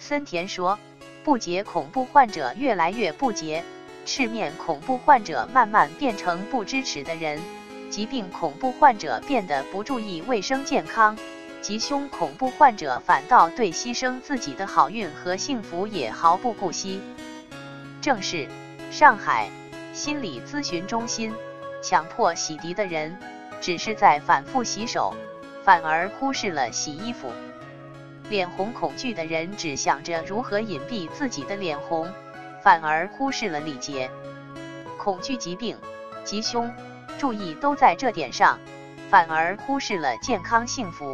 森田说，不洁恐怖患者越来越不洁，赤面恐怖患者慢慢变成不支持的人，疾病恐怖患者变得不注意卫生健康，吉凶恐怖患者反倒对牺牲自己的好运和幸福也毫不顾惜。正是上海心理咨询中心强迫洗涤的人，只是在反复洗手，反而忽视了洗衣服。脸红恐惧的人只想着如何隐蔽自己的脸红，反而忽视了礼节。恐惧疾病、吉凶，注意都在这点上，反而忽视了健康幸福。